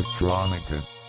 Electronica.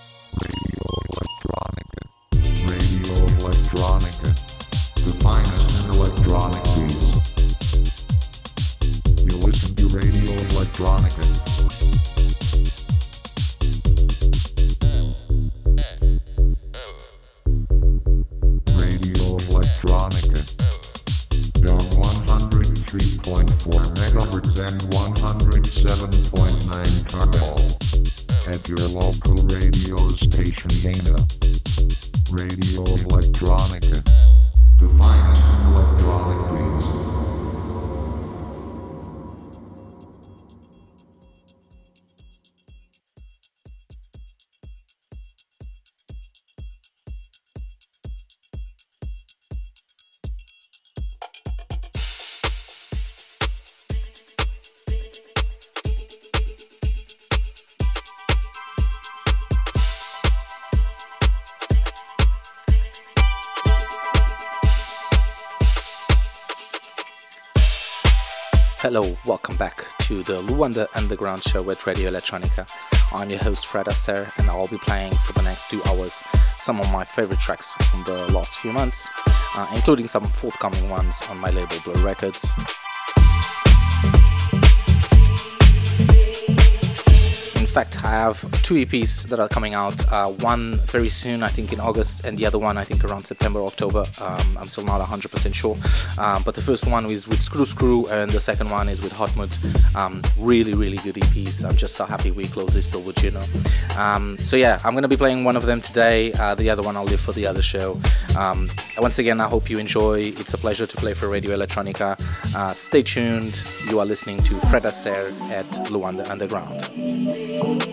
Hello, welcome back to the Luanda Underground Show at Radio Electronica. I'm your host Fred Aster, and I'll be playing for the next two hours some of my favorite tracks from the last few months, uh, including some forthcoming ones on my label Blur Records. Fact, I have two EPs that are coming out. Uh, one very soon, I think in August, and the other one, I think around September, October. Um, I'm still not 100% sure. Um, but the first one is with Scruscru, and the second one is with Hotmood. Um, really, really good EPs. I'm just so happy we closed this deal with Juno. Um, so yeah, I'm gonna be playing one of them today. Uh, the other one I'll leave for the other show. Um, once again, I hope you enjoy. It's a pleasure to play for Radio Electronica. Uh, stay tuned. You are listening to Fred Aster at Luanda Underground. Thank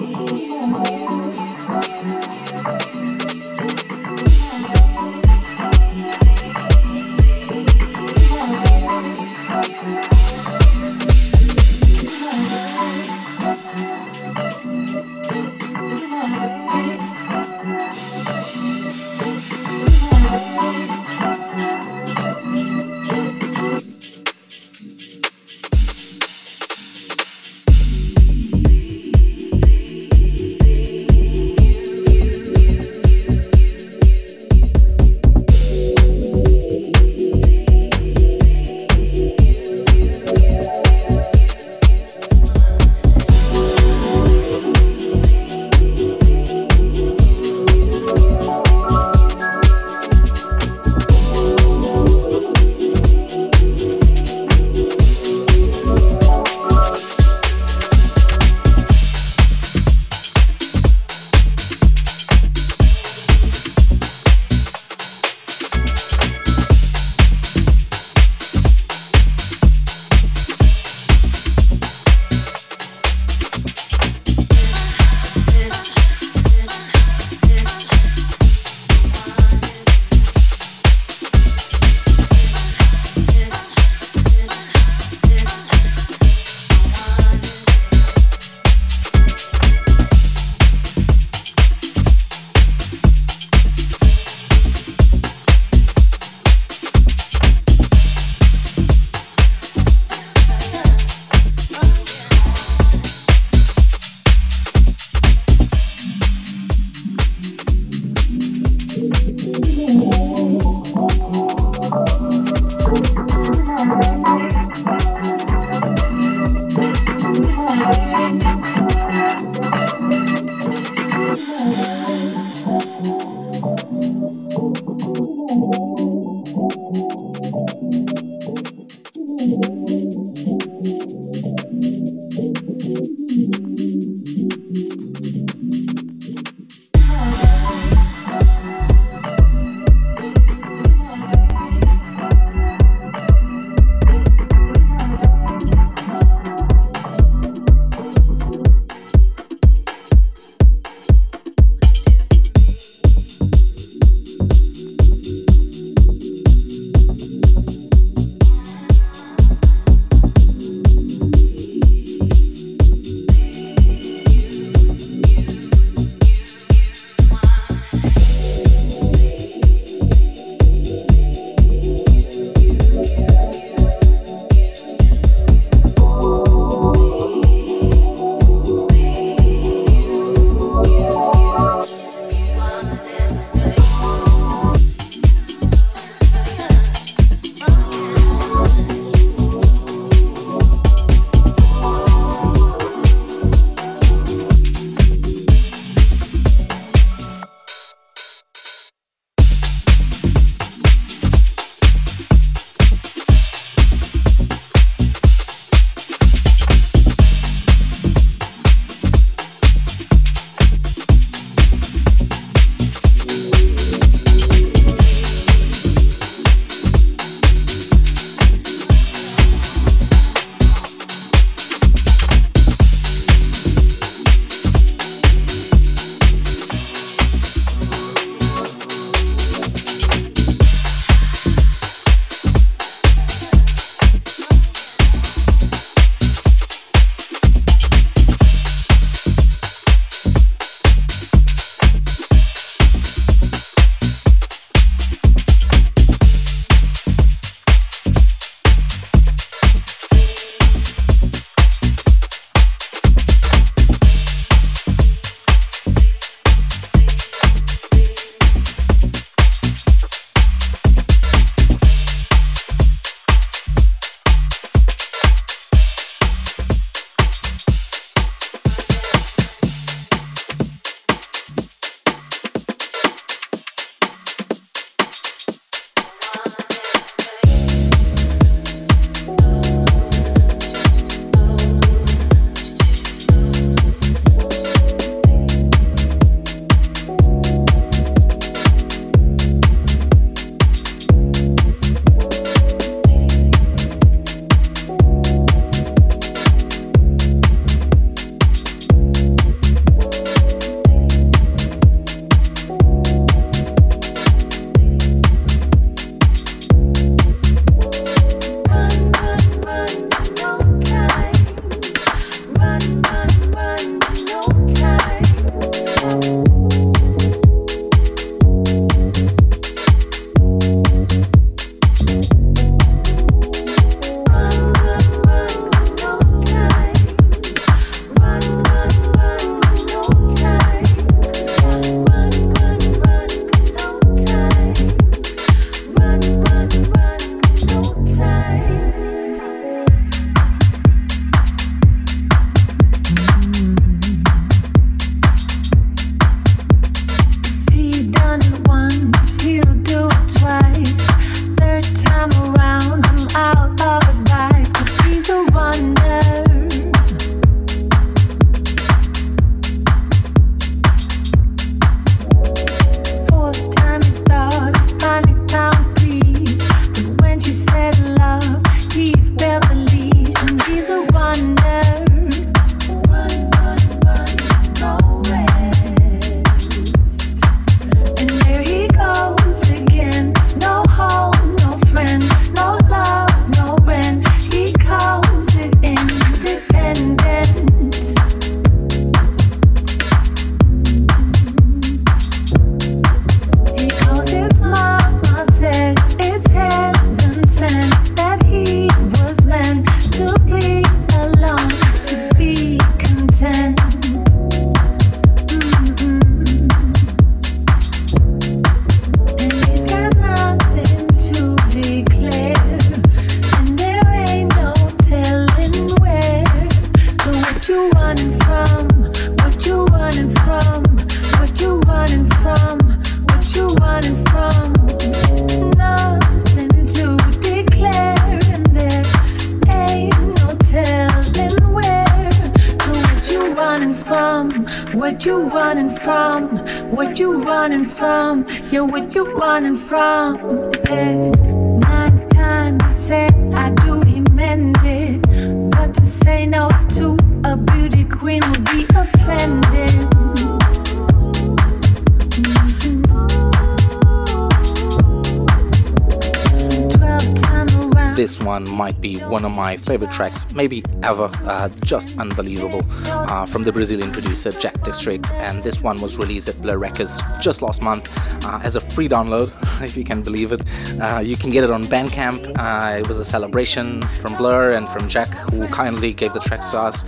my favorite tracks, maybe ever. Uh, just unbelievable. Uh, from the Brazilian producer Jack District, and this one was released at Blur Records just last month uh, as a free download, if you can believe it. Uh, you can get it on Bandcamp. Uh, it was a celebration from Blur and from Jack, who kindly gave the tracks to us.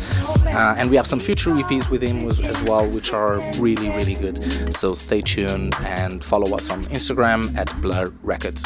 Uh, and we have some future EPs with him as well, which are really, really good. So stay tuned and follow us on Instagram at Blur Records.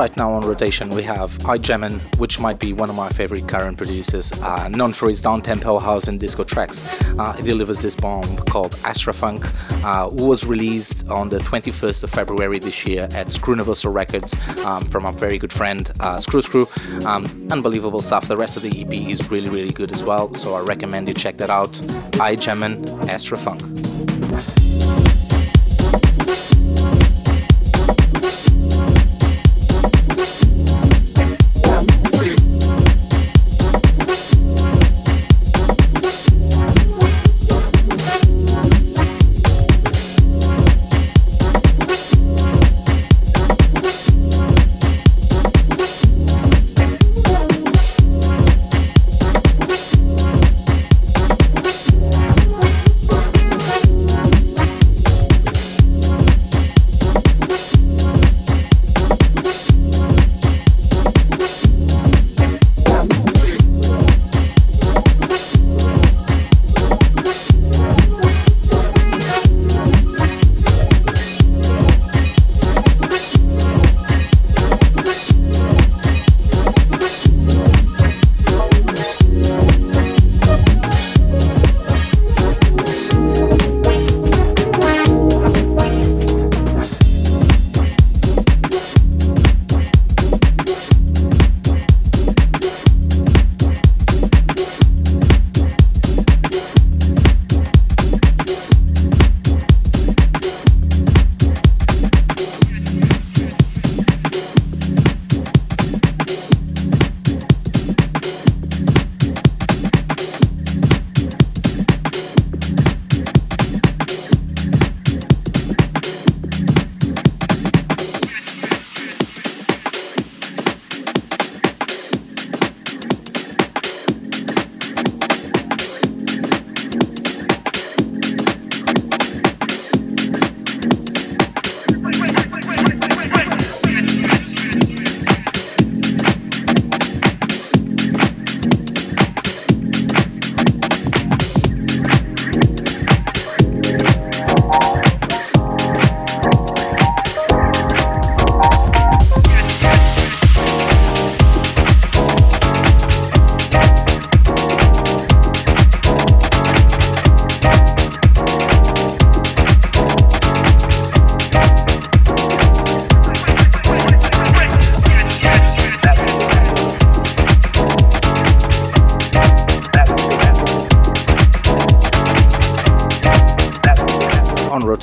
Right now on rotation we have I Gemin, which might be one of my favorite current producers, uh, known for his down-tempo house and disco tracks. Uh, he delivers this bomb called Astrafunk, uh, was released on the 21st of February this year at Scruniversal Records um, from a very good friend, uh, Scruscru. Um, unbelievable stuff. The rest of the EP is really, really good as well, so I recommend you check that out. I Gemin, Astrafunk.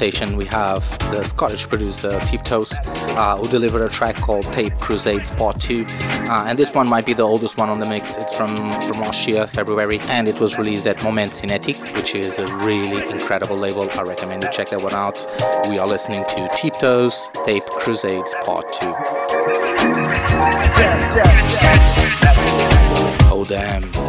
Rotation, we have the Scottish producer Tiptoes, uh, who delivered a track called Tape Crusades Part 2. Uh, and this one might be the oldest one on the mix. It's from, from last year, February, and it was released at Moment Cinetique, which is a really incredible label. I recommend you check that one out. We are listening to Tiptoes Tape Crusades Part 2. Oh, damn.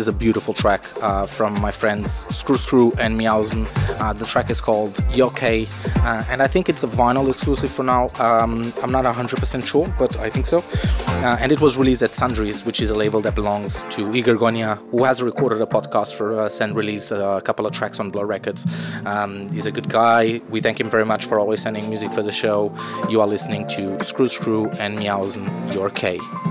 Is a beautiful track uh, from my friends Scruscru and Meowsn. Uh, the track is called Yoke, uh, and I think it's a vinyl exclusive for now. Um, I'm not 100% sure, but I think so. Uh, and it was released at Sundries, which is a label that belongs to Igor Gonia, who has recorded a podcast for us and released a couple of tracks on Blur Records. Um, he's a good guy. We thank him very much for always sending music for the show. You are listening to Scruscru and Meowsn, Yoke.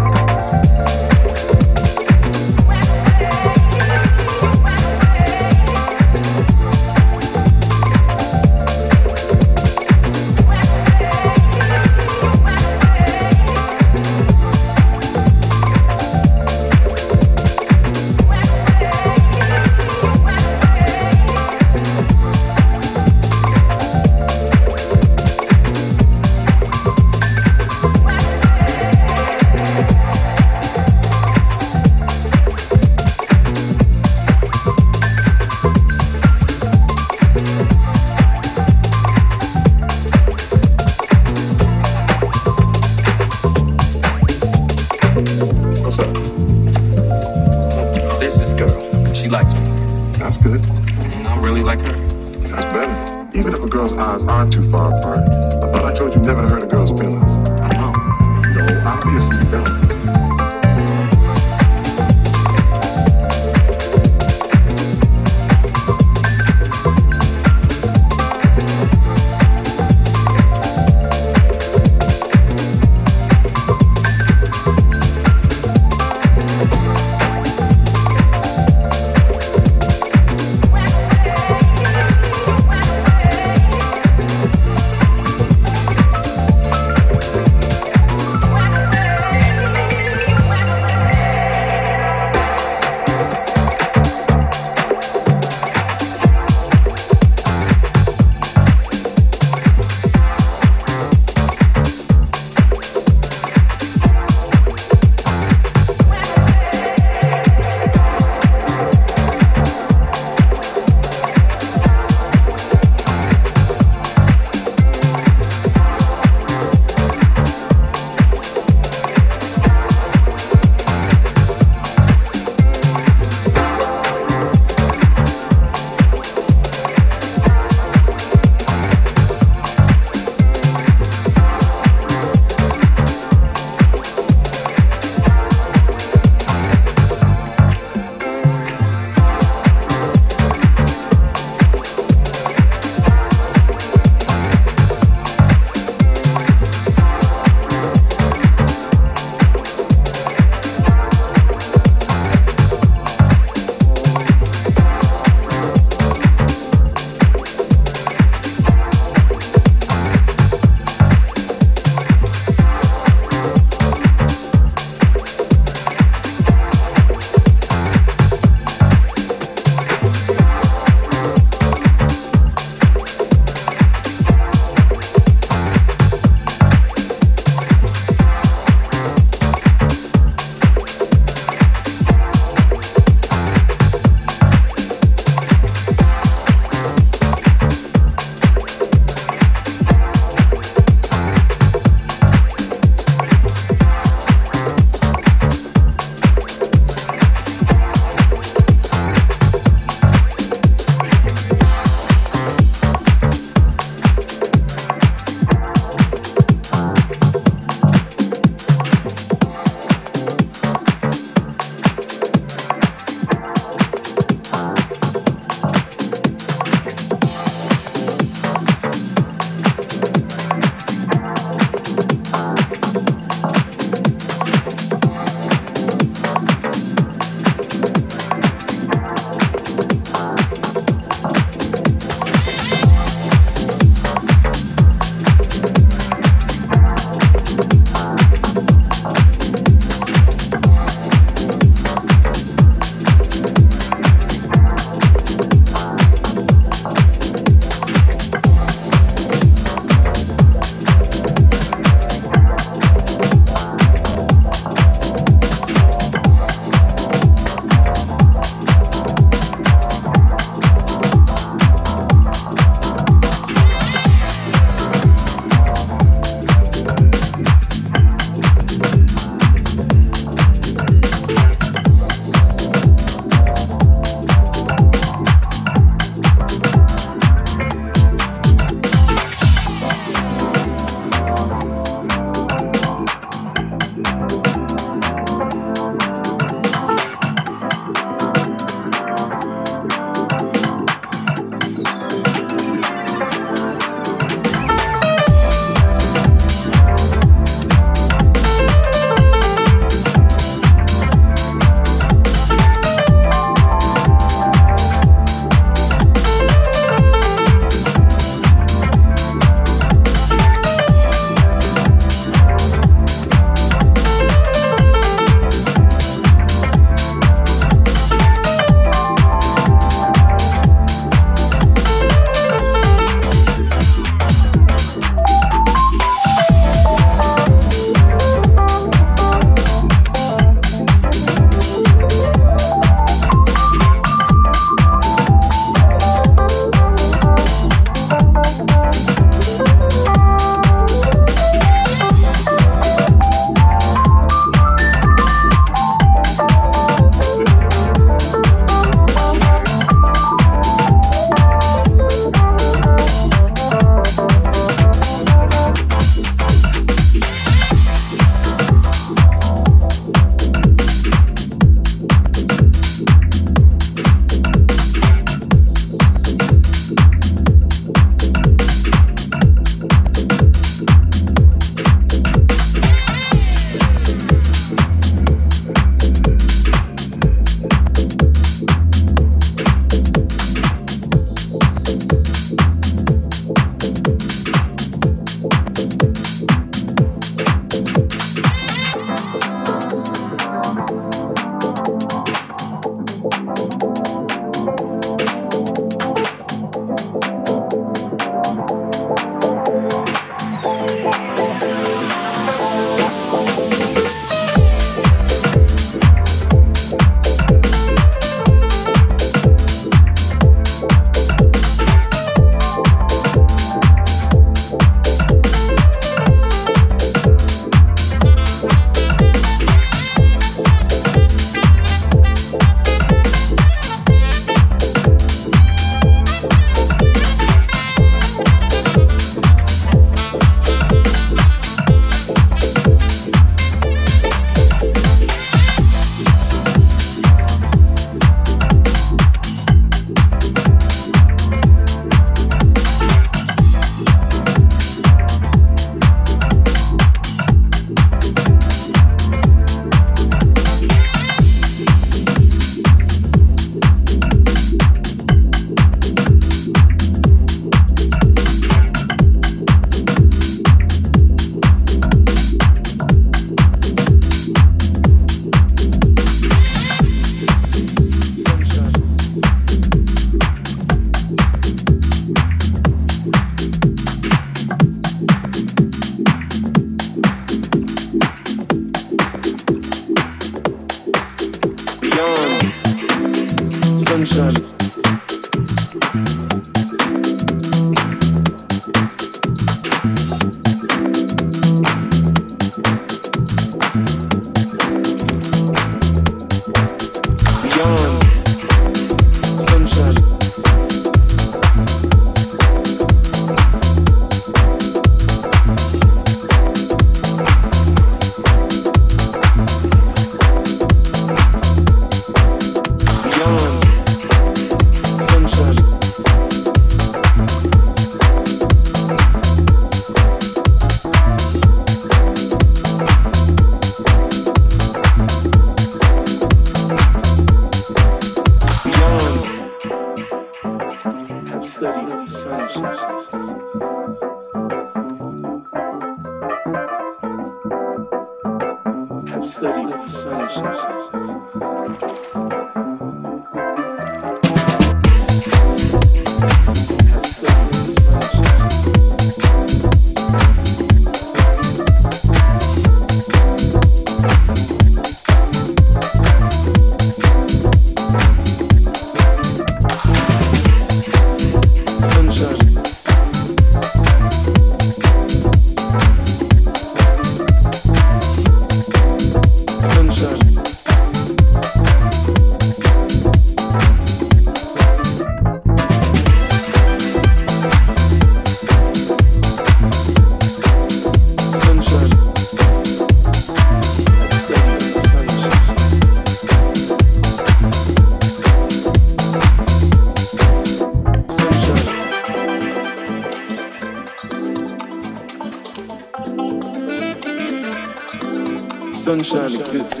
Sunshine exists. very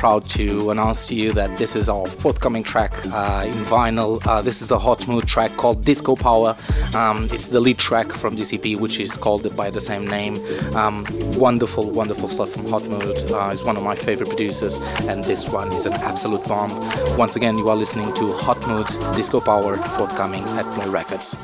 Proud to announce to you that this is our forthcoming track uh, in vinyl. Uh, this is a Hotmood track called Disco Power. Um, it's the lead track from DCP, which is called by the same name. Um, wonderful, wonderful stuff from Hotmood. Uh, he's one of my favorite producers, and this one is an absolute bomb. Once again, you are listening to Hotmood Disco Power, forthcoming at Play Records.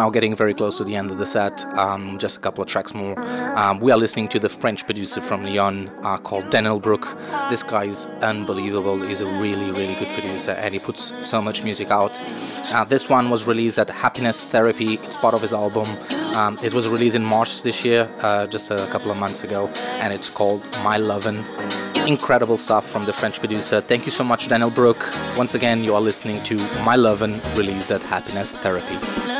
Now getting very close to the end of the set. Um, just a couple of tracks more. Um, we are listening to the French producer from Lyon uh, called Denyl Brook. This guy is unbelievable. He's a really, really good producer and he puts so much music out. Uh, this one was released at Happiness Therapy. It's part of his album. Um, it was released in March this year, uh, just a couple of months ago, and it's called My Lovin' incredible stuff from the French producer. Thank you so much, Denyl Brook. Once again, you are listening to My Lovin' released at Happiness Therapy.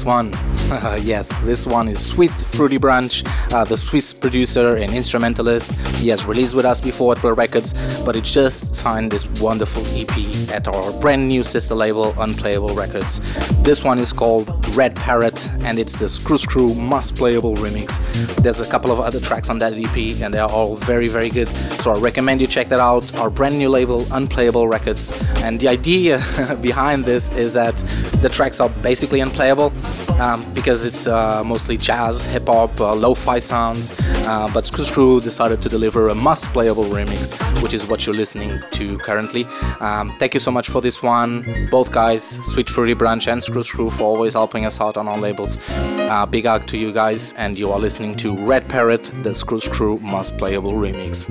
This one. yes, this one is Sweet Fruity Brunch, uh, the Swiss producer and instrumentalist. He has released with us before at Blur Records, but he just signed this wonderful EP at our brand new sister label, Unplayable Records. This one is called Red Parrot, and it's the Scruscru Must Playable remix. There's a couple of other tracks on that EP, and they are all very, very good. So I recommend you check that out. Our brand new label, Unplayable Records. And the idea behind this is that the tracks are basically unplayable um, because it's uh, mostly jazz, hip hop, uh, lo fi sounds. Uh, but Scruscru decided to deliver a must playable remix, which is what you're listening to currently. Um, thank you so much for this one, both guys, Sweet Fruity Brunch and Scruscru, for always helping us out on our labels. Uh, big hug to you guys, and you are listening to Red Parrot, the Scruscru must playable remix.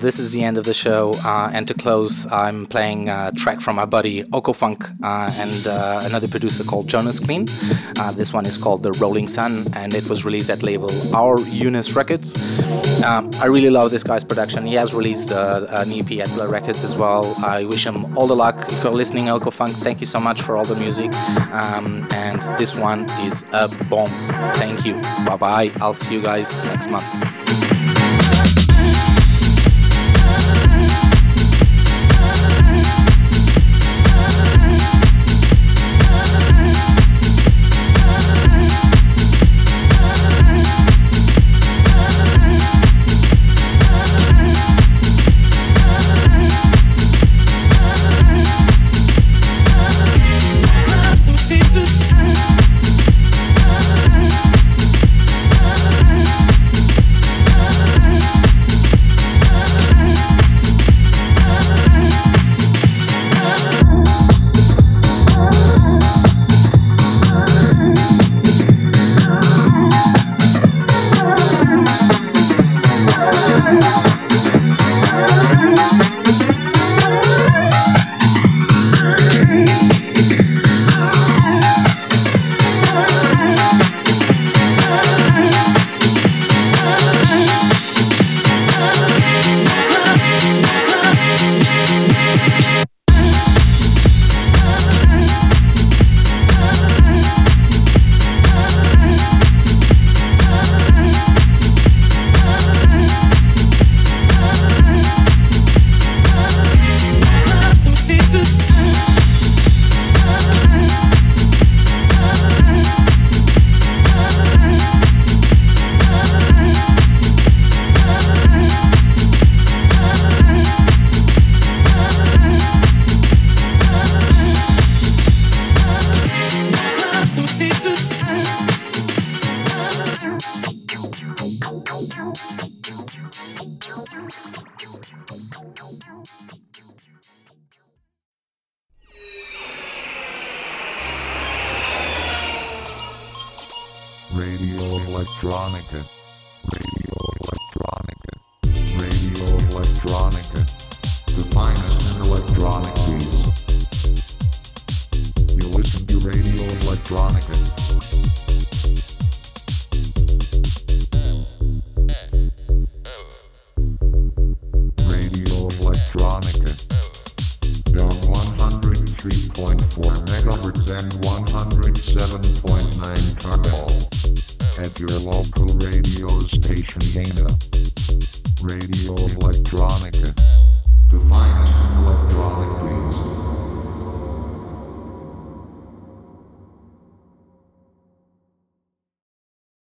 This is the end of the show. Uh, and to close, I'm playing a track from my buddy Okofunk uh, and uh, another producer called Jonasclean. Uh, this one is called The Rolling Sun, and it was released at label Our Yunus Records. Um, I really love this guy's production. He has released uh, an EP at Blur Records as well. I wish him all the luck. If you're listening, Okofunk, thank you so much for all the music. Um, and this one is a bomb. Thank you. Bye bye. I'll see you guys next month.